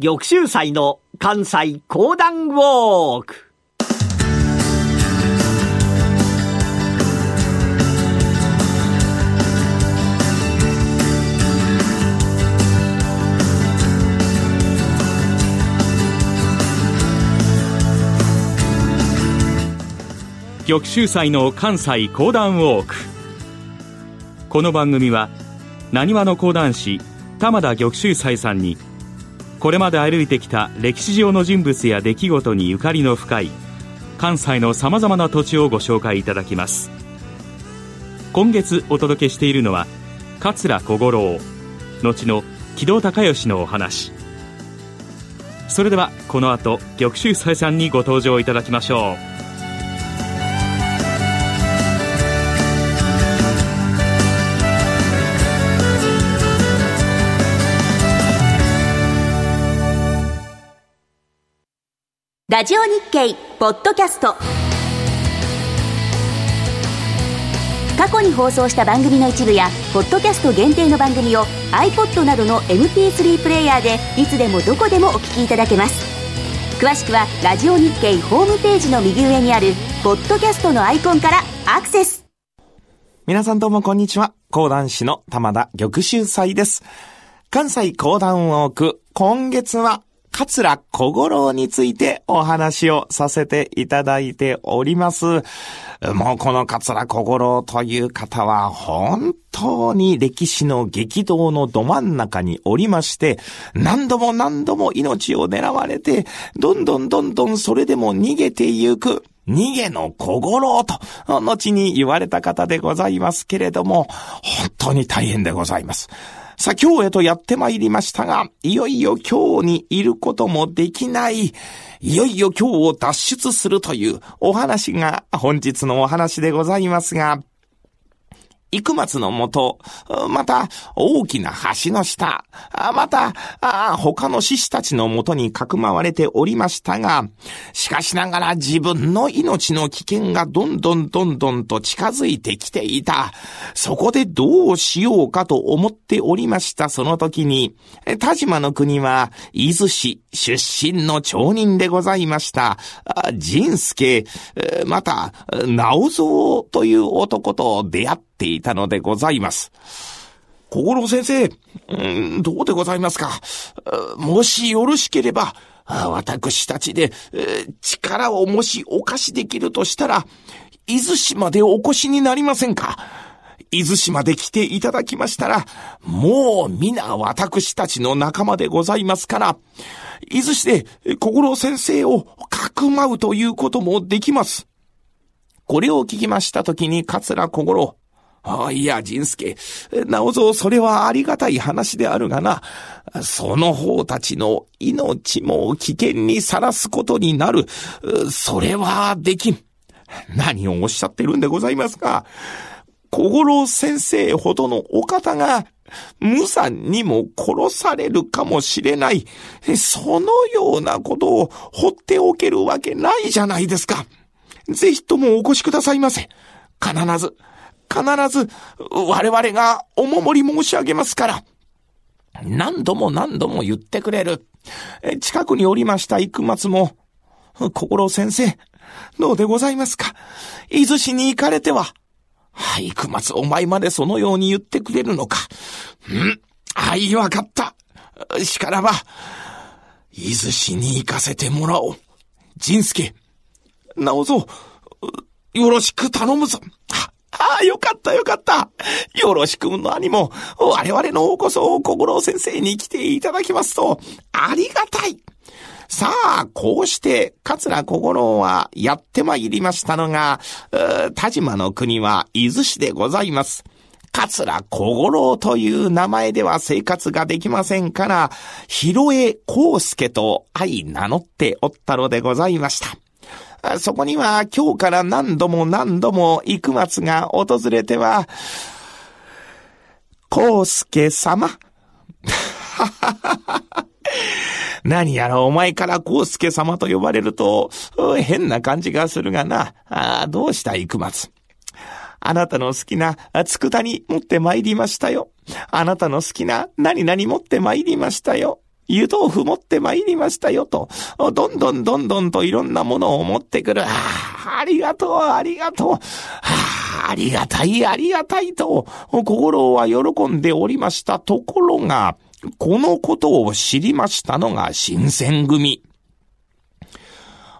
玉州祭の関西講談ウォーク。玉州祭の関西講談ウォーク。この番組はなにわの講談師玉田玉州祭さんにこれまで歩いてきた歴史上の人物や出来事にゆかりの深い関西のさまざまな土地をご紹介いただきます。今月お届けしているのは桂小五郎後の木戸孝允のお話。それではこの後玉州祭さんにご登場いただきましょう。ラジオ日経ポッドキャスト。過去に放送した番組の一部やポッドキャスト限定の番組を iPod などの MP3 プレイヤーでいつでもどこでもお聞きいただけます。詳しくはラジオ日経ホームページの右上にあるポッドキャストのアイコンからアクセス。皆さんどうもこんにちは。講談師の玉田玉秀祭です。関西講談ウォーク今月は桂小五郎についてお話をさせていただいております。もうこの桂小五郎という方は本当に歴史の激動のど真ん中におりまして、何度も何度も命を狙われて、どんどんどんどんそれでも逃げてゆく。逃げの小五郎と、後に言われた方でございますけれども、本当に大変でございます。さあ今日へとやって参りましたが、いよいよ今日にいることもできない、いよいよ今日を脱出するというお話が本日のお話でございますが、幾松のもと、また大きな橋の下、また他の獅子たちのもとにかくまわれておりましたが、しかしながら自分の命の危険がどんどんどんどんと近づいてきていた。そこでどうしようかと思っておりましたその時に、田島の国は伊豆市出身の町人でございました。仁助、また、直蔵という男と出会っていたたのでございます。小五郎先生、うん、どうでございますか？もしよろしければ、私たちでえ、力をもしお貸しできるとしたら、伊豆市までお越しになりませんか？伊豆市まで来ていただきましたら、もう皆私たちの仲間でございますから、伊豆市で小五郎先生をかくまうということもできます。これを聞きましたときに桂小五郎、あ、いや、仁助。なおぞ、それはありがたい話であるがな。その方たちの命も危険にさらすことになる。それはできん。何をおっしゃってるんでございますか。小五郎先生ほどのお方が、無残にも殺されるかもしれない。そのようなことを放っておけるわけないじゃないですか。ぜひともお越しくださいませ。必ず、必ず我々がお守り申し上げますから。何度も何度も言ってくれる。近くにおりました幾松も、心先生、どうでございますか？伊豆市に行かれては。はい、九松、お前までそのように言ってくれるのか。うんはい、わかった。しからば、伊豆市に行かせてもらおう。仁助、直ぞ、よろしく頼むぞ。ああ、よかったよかった。よろしく何も、我々のおこそ、小五郎先生に来ていただきますと、ありがたい。さあ、こうして、桂小五郎はやってまいりましたのが、田島の国は伊豆市でございます。桂小五郎という名前では生活ができませんから、広江康介と相名乗っておったのでございました。そこには今日から何度も何度も幾松が訪れては、康介様。何やらお前から康介様と呼ばれると、変な感じがするがな。あどうした幾松。あなたの好きな佃煮持って参りましたよ。あなたの好きな何々持って参りましたよ。湯豆腐持って参りましたよと、どんどんどんどんといろんなものを持ってくる。あありがとう、ありがとう。ああ、りがたい、ありがたいと、心は喜んでおりましたところが、このことを知りましたのが新選組。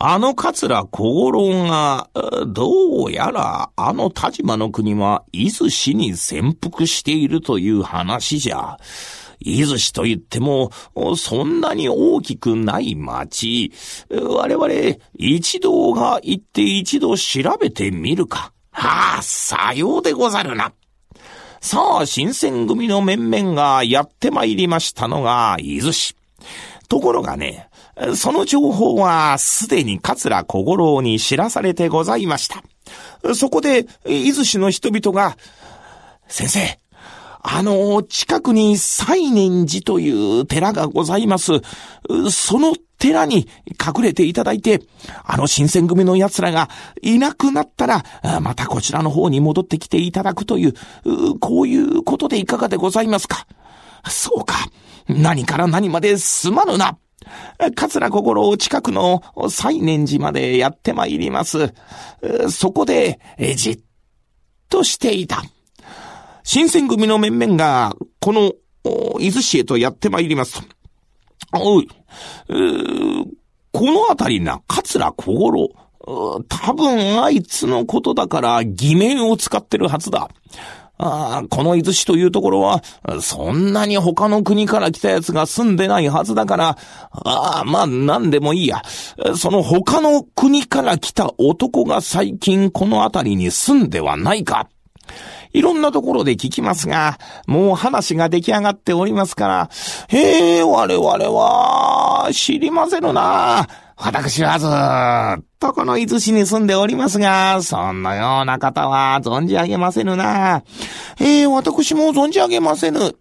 あの桂小五郎が、どうやらあの田島の国は伊豆市に潜伏しているという話じゃ。伊豆市と言っても、そんなに大きくない町。我々、一同が行って一度調べてみるか。はあ、さようでござるな。さあ、新選組の面々がやって参りましたのが伊豆市。ところがね、その情報はすでに桂小五郎に知らされてございました。そこで、伊豆市の人々が、先生、あの、近くに西念寺という寺がございます。その寺に隠れていただいて、あの新選組の奴らがいなくなったら、またこちらの方に戻ってきていただくという、こういうことでいかがでございますか？そうか。何から何まですまぬな。桂小五郎近くの西念寺までやってまいります。そこで、じっとしていた。新選組の面々が、この、伊豆市へとやってまいりますと。おい、この辺りな、桂小五郎。多分あいつのことだから偽名を使ってるはずだ。あこの伊豆市というところは、そんなに他の国から来た奴が住んでないはずだから、ああ、まあ、なんでもいいや。その他の国から来た男が最近この辺りに住んではないか。いろんなところで聞きますが、もう話が出来上がっておりますから、へえ、我々は、知りませぬな。私はずっとこの伊豆市に住んでおりますが、そんなような方は存じ上げませぬな。ええー、私も存じ上げませぬ。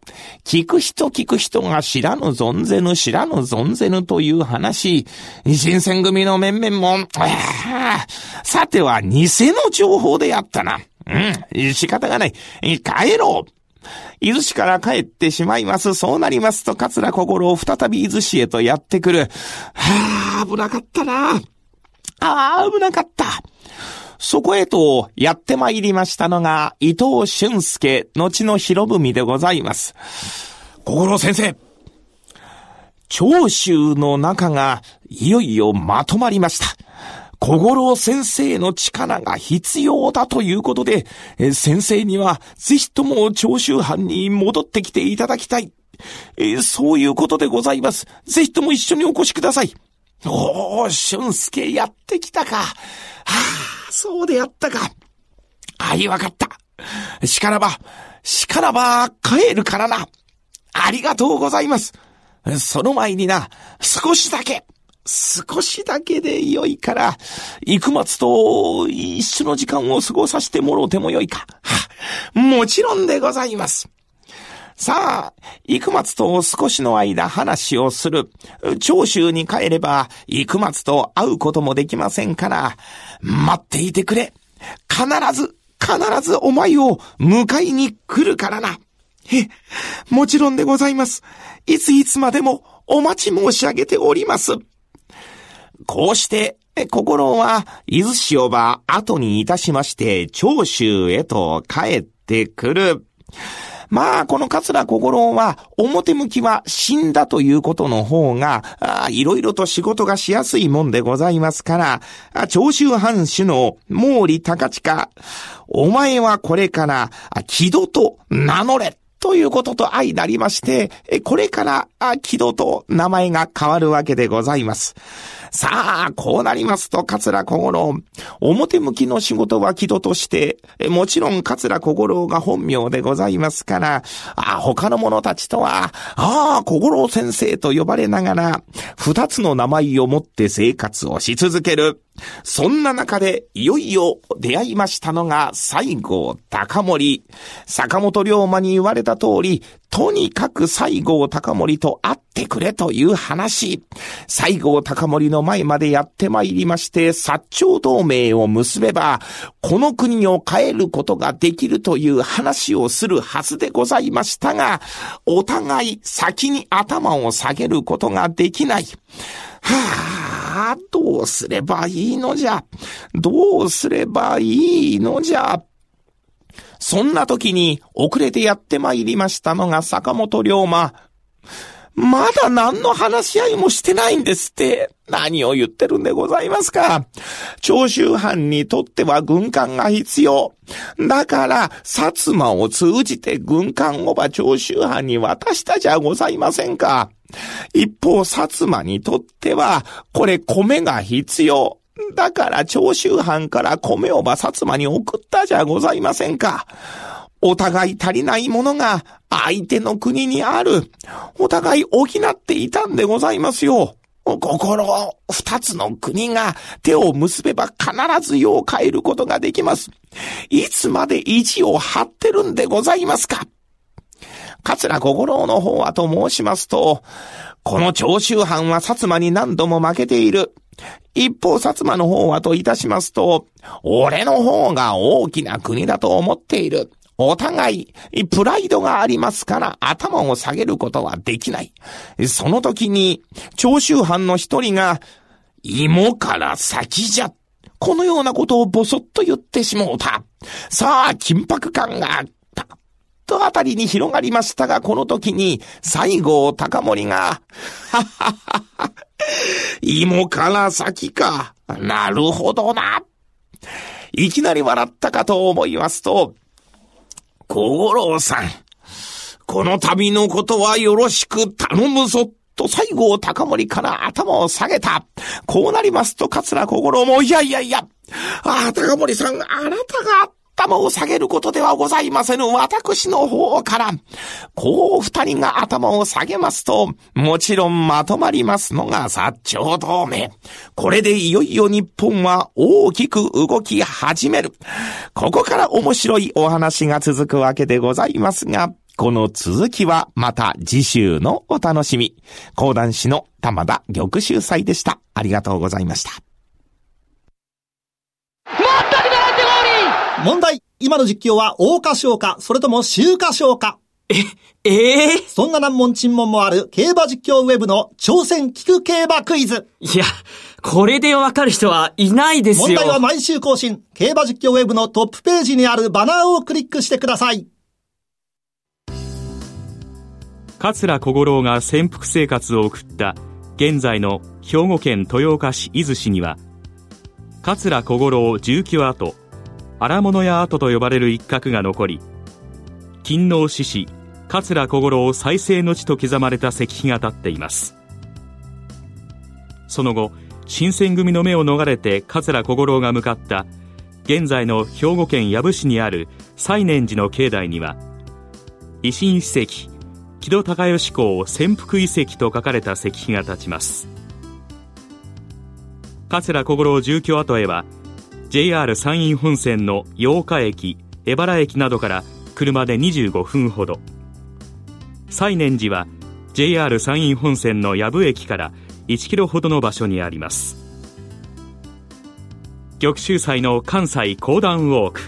聞く人聞く人が知らぬ存ぜぬ知らぬ存ぜぬという話。新選組の面々も、さては偽の情報であったな。うん、仕方がない。帰ろう。伊豆市から帰ってしまいます。そうなりますと、桂心を再び伊豆市へとやってくる。はあ、危なかったな。ああ、危なかった。そこへとやって参りましたのが、伊藤俊介、後の広文でございます。心先生。長州の中がいよいよまとまりました。小五郎先生の力が必要だということで、先生にはぜひとも長州藩に戻ってきていただきたい。そういうことでございます。ぜひとも一緒にお越しください。おー、俊介やってきたか。はあ、そうであったか。あい、わかった。しからば、しからば、帰るからな。ありがとうございます。その前にな、少しだけ、少しだけでよいから、幾松と一緒の時間を過ごさせてもろうてもよいか。もちろんでございます。さあ、幾松と少しの間話をする。長州に帰れば、幾松と会うこともできませんから、待っていてくれ。必ず、必ずお前を迎えに来るからな。え、もちろんでございます。いついつまでもお待ち申し上げております。こうして、心は、伊豆市をば後にいたしまして、長州へと帰ってくる。まあ、この桂小五郎は、表向きは死んだということの方が、いろいろと仕事がしやすいもんでございますから、長州藩主の毛利高近、お前はこれから、木戸と名乗れ。ということと相なりまして、これから、木戸と名前が変わるわけでございます。さあ、こうなりますと、桂小五郎。表向きの仕事は木戸として、もちろん桂小五郎が本名でございますから、あ他の者たちとは、ああ、小五郎先生と呼ばれながら、二つの名前を持って生活をし続ける。そんな中で、いよいよ出会いましたのが、西郷隆盛。坂本龍馬に言われた通り、とにかく西郷隆盛と会ってくれという話。西郷隆盛の前までやってまいりまして、薩長同盟を結べば、この国を変えることができるという話をするはずでございましたが、お互い先に頭を下げることができない。はあ、あどうすればいいのじゃ？どうすればいいのじゃ？そんな時に遅れてやって参りましたのが坂本龍馬。まだ何の話し合いもしてないんですって。何を言ってるんでございますか？長州藩にとっては軍艦が必要。だから、薩摩を通じて軍艦をば長州藩に渡したじゃございませんか。一方、薩摩にとっては、これ米が必要。だから長州藩から米をば薩摩に送ったじゃございませんか。お互い足りないものが相手の国にある。お互い補っていたんでございますよ。心を、二つの国が手を結べば必ず世を変えることができます。いつまで意地を張ってるんでございますか桂小五郎の方はと申しますと、この長州藩は薩摩に何度も負けている。一方、薩摩の方はといたしますと、俺の方が大きな国だと思っている。お互い、プライドがありますから頭を下げることはできない。その時に、長州藩の一人が、芋から先じゃ。このようなことをぼそっと言ってしもうた。さあ、緊迫感があっ、たとあたりに広がりましたが、この時に、西郷隆盛が、はははは、芋から先か。なるほどな。いきなり笑ったかと思いますと、小五郎さん、この旅のことはよろしく頼むぞ。と西郷隆盛から頭を下げた。こうなりますと桂小五郎も、いやいやいや、ああ、高森さん、あなたが頭を下げることではございませぬ。私の方から、こう二人が頭を下げますと、もちろんまとまりますのが薩長同盟。これでいよいよ日本は大きく動き始める。ここから面白いお話が続くわけでございますが、この続きはまた次週のお楽しみ。講談師の玉田玉秀祭でした。ありがとうございました。問題。今の実況は、大歌唱か、それとも週歌唱か。え、ええー、そんな難問沈問もある競馬実況ウェブの挑戦聞く競馬クイズ。いや、これでわかる人はいないですよ。問題は毎週更新。競馬実況ウェブのトップページにあるバナーをクリックしてください。桂小五郎が潜伏生活を送った現在の兵庫県豊岡市伊豆市には桂小五郎住居跡荒物屋跡と呼ばれる一角が残り勤王志士桂小五郎再生の地と刻まれた石碑が立っています。その後新選組の目を逃れて桂小五郎が向かった現在の兵庫県養父市にある西念寺の境内には維新史跡木戸孝允公潜伏遺跡と書かれた石碑が立ちます。桂小五郎住居跡へは JR 山陰本線の八日駅江原駅などから車で25分ほど。西念寺は JR 山陰本線の藪駅から1キロほどの場所にあります。玉州祭の関西講談ウォーク。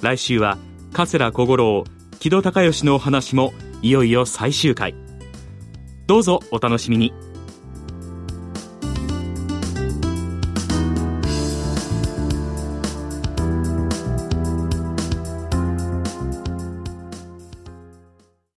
来週は桂小五郎木戸孝允のお話もいよいよ最終回。どうぞお楽しみに。